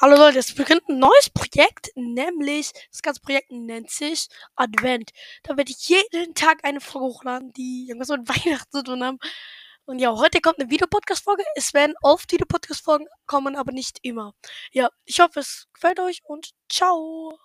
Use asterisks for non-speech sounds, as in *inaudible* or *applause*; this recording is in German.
Hallo Leute, es beginnt ein neues Projekt, nämlich das ganze Projekt nennt sich Advent. Da werde ich jeden Tag eine Folge hochladen, die irgendwas *laughs* mit Weihnachten zu tun haben. Und ja, heute kommt eine Videopodcast-Folge. Es werden oft Videopodcast-Folgen kommen, aber nicht immer. Ja, ich hoffe, es gefällt euch und ciao.